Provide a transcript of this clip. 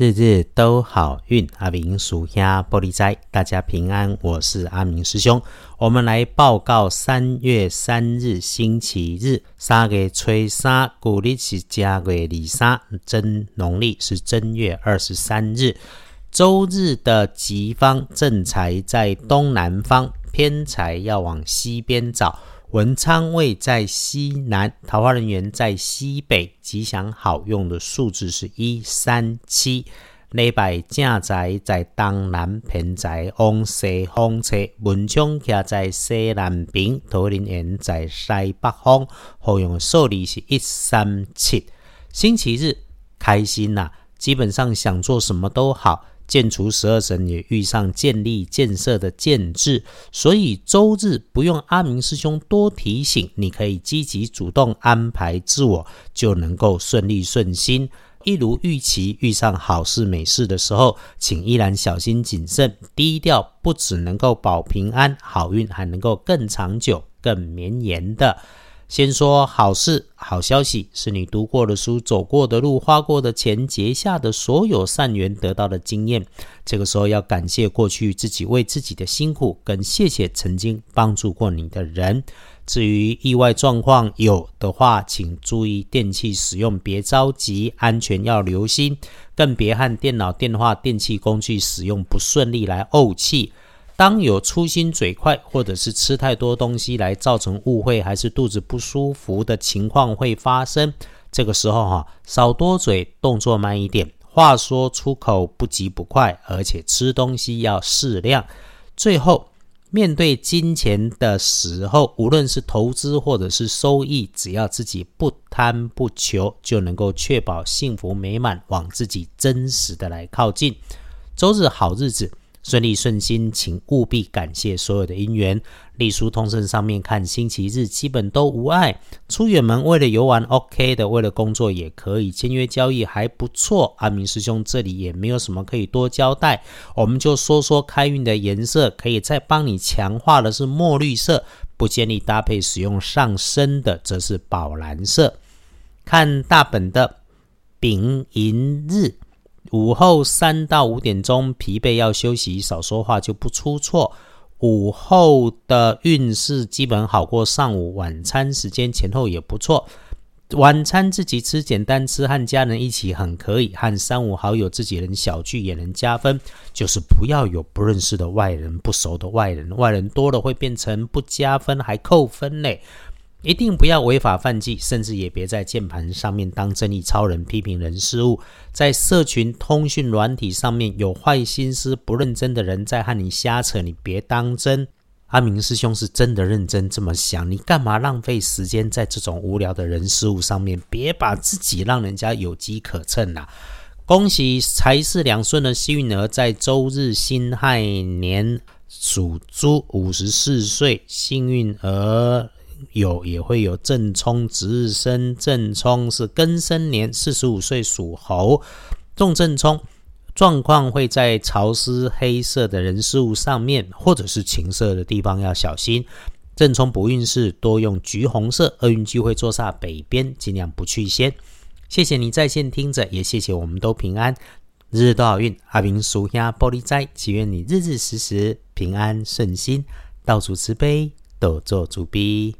日日都好运，阿明属下玻璃斋，大家平安。我是阿明师兄，我们来报告三月三日星期日，三月初三，古历是正月二三，真农历是正月二十三日，周日的吉方正财在东南方，偏财要往西边找。文昌位在西南，桃花人员在西北，吉祥好用的数字是一三七。礼拜正宅在东南，偏在往西方车，文昌徛在西南边，桃花人员在西北方，好用的数字是一三七。星期日开心呐，基本上想做什么都好。建除十二神也遇上建立建设的建制，所以周日不用阿明师兄多提醒，你可以积极主动安排自我，就能够顺利顺心。一如预期，遇上好事美事的时候，请依然小心谨慎、低调，不只能够保平安，好运还能够更长久、更绵延的。先说好事、好消息，是你读过的书、走过的路、花过的钱、结下的所有善缘得到的经验。这个时候要感谢过去自己为自己的辛苦，跟谢谢曾经帮助过你的人。至于意外状况有的话，请注意电器使用，别着急，安全要留心，更别和电脑、电话、电器工具使用不顺利来怄气。当有粗心嘴快，或者是吃太多东西来造成误会，还是肚子不舒服的情况会发生。这个时候哈，少多嘴，动作慢一点，话说出口不急不快，而且吃东西要适量。最后，面对金钱的时候，无论是投资或者是收益，只要自己不贪不求，就能够确保幸福美满，往自己真实的来靠近。周日好日子。顺利顺心，请务必感谢所有的姻缘。隶书通胜上面看，星期日基本都无碍。出远门为了游玩，OK 的；为了工作也可以。签约交易还不错。阿明师兄这里也没有什么可以多交代，我们就说说开运的颜色，可以再帮你强化的是墨绿色，不建议搭配使用上身的，则是宝蓝色。看大本的丙寅日。午后三到五点钟，疲惫要休息，少说话就不出错。午后的运势基本好过上午，晚餐时间前后也不错。晚餐自己吃，简单吃，和家人一起很可以，和三五好友自己人小聚也能加分。就是不要有不认识的外人、不熟的外人，外人多了会变成不加分，还扣分嘞。一定不要违法犯纪，甚至也别在键盘上面当正义超人，批评人事物。在社群通讯软体上面有坏心思、不认真的人在和你瞎扯，你别当真。阿明师兄是真的认真这么想，你干嘛浪费时间在这种无聊的人事物上面？别把自己让人家有机可乘啊！恭喜财势两顺的幸运儿，在周日辛亥年属猪，五十四岁，幸运儿。有也会有正冲值日生，正冲是庚申年，四十五岁属猴，重正冲状况会在潮湿黑色的人事物上面，或者是情色的地方要小心。正冲不运势，多用橘红色，厄运聚会坐煞北边，尽量不去先。谢谢你在线听着，也谢谢我们都平安，日日都好运。阿明属下玻璃斋，祈愿你日日时时平安顺心，到处慈悲，多做主逼。